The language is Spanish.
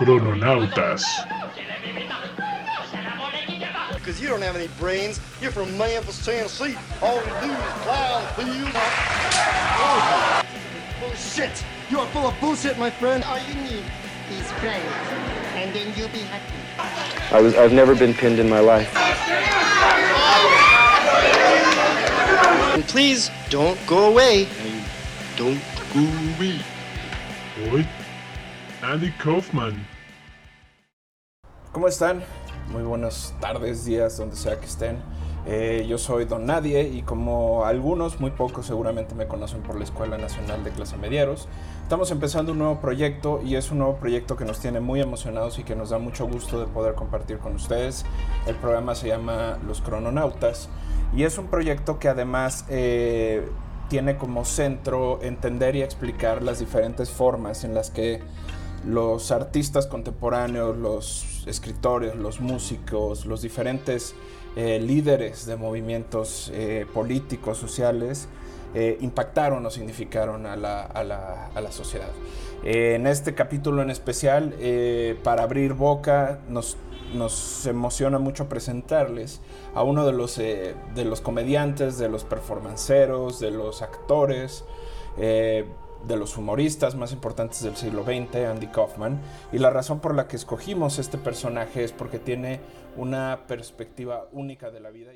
Crononautas. Because you don't have any brains. You're from Memphis, Tennessee. All you do is plow the field. Bullshit. You are full of bullshit, my friend. All you need is friends, and then you'll be happy. I was, I've never been pinned in my life. And please don't go away. And Don't go away. Hoy, Andy Kaufman. ¿Cómo están? Muy buenas tardes, días, donde sea que estén. Eh, yo soy Don Nadie y como algunos, muy pocos seguramente me conocen por la Escuela Nacional de Clase Medieros, estamos empezando un nuevo proyecto y es un nuevo proyecto que nos tiene muy emocionados y que nos da mucho gusto de poder compartir con ustedes. El programa se llama Los Crononautas y es un proyecto que además eh, tiene como centro entender y explicar las diferentes formas en las que los artistas contemporáneos, los escritores, los músicos, los diferentes eh, líderes de movimientos eh, políticos, sociales, eh, impactaron o significaron a la, a la, a la sociedad. Eh, en este capítulo en especial, eh, para abrir boca, nos, nos, emociona mucho presentarles a uno de los, eh, de los comediantes, de los performanceros, de los actores, de los humoristas más importantes del siglo XX, Andy Kaufman. Y la razón por la que escogimos este personaje es porque tiene una perspectiva única de la vida.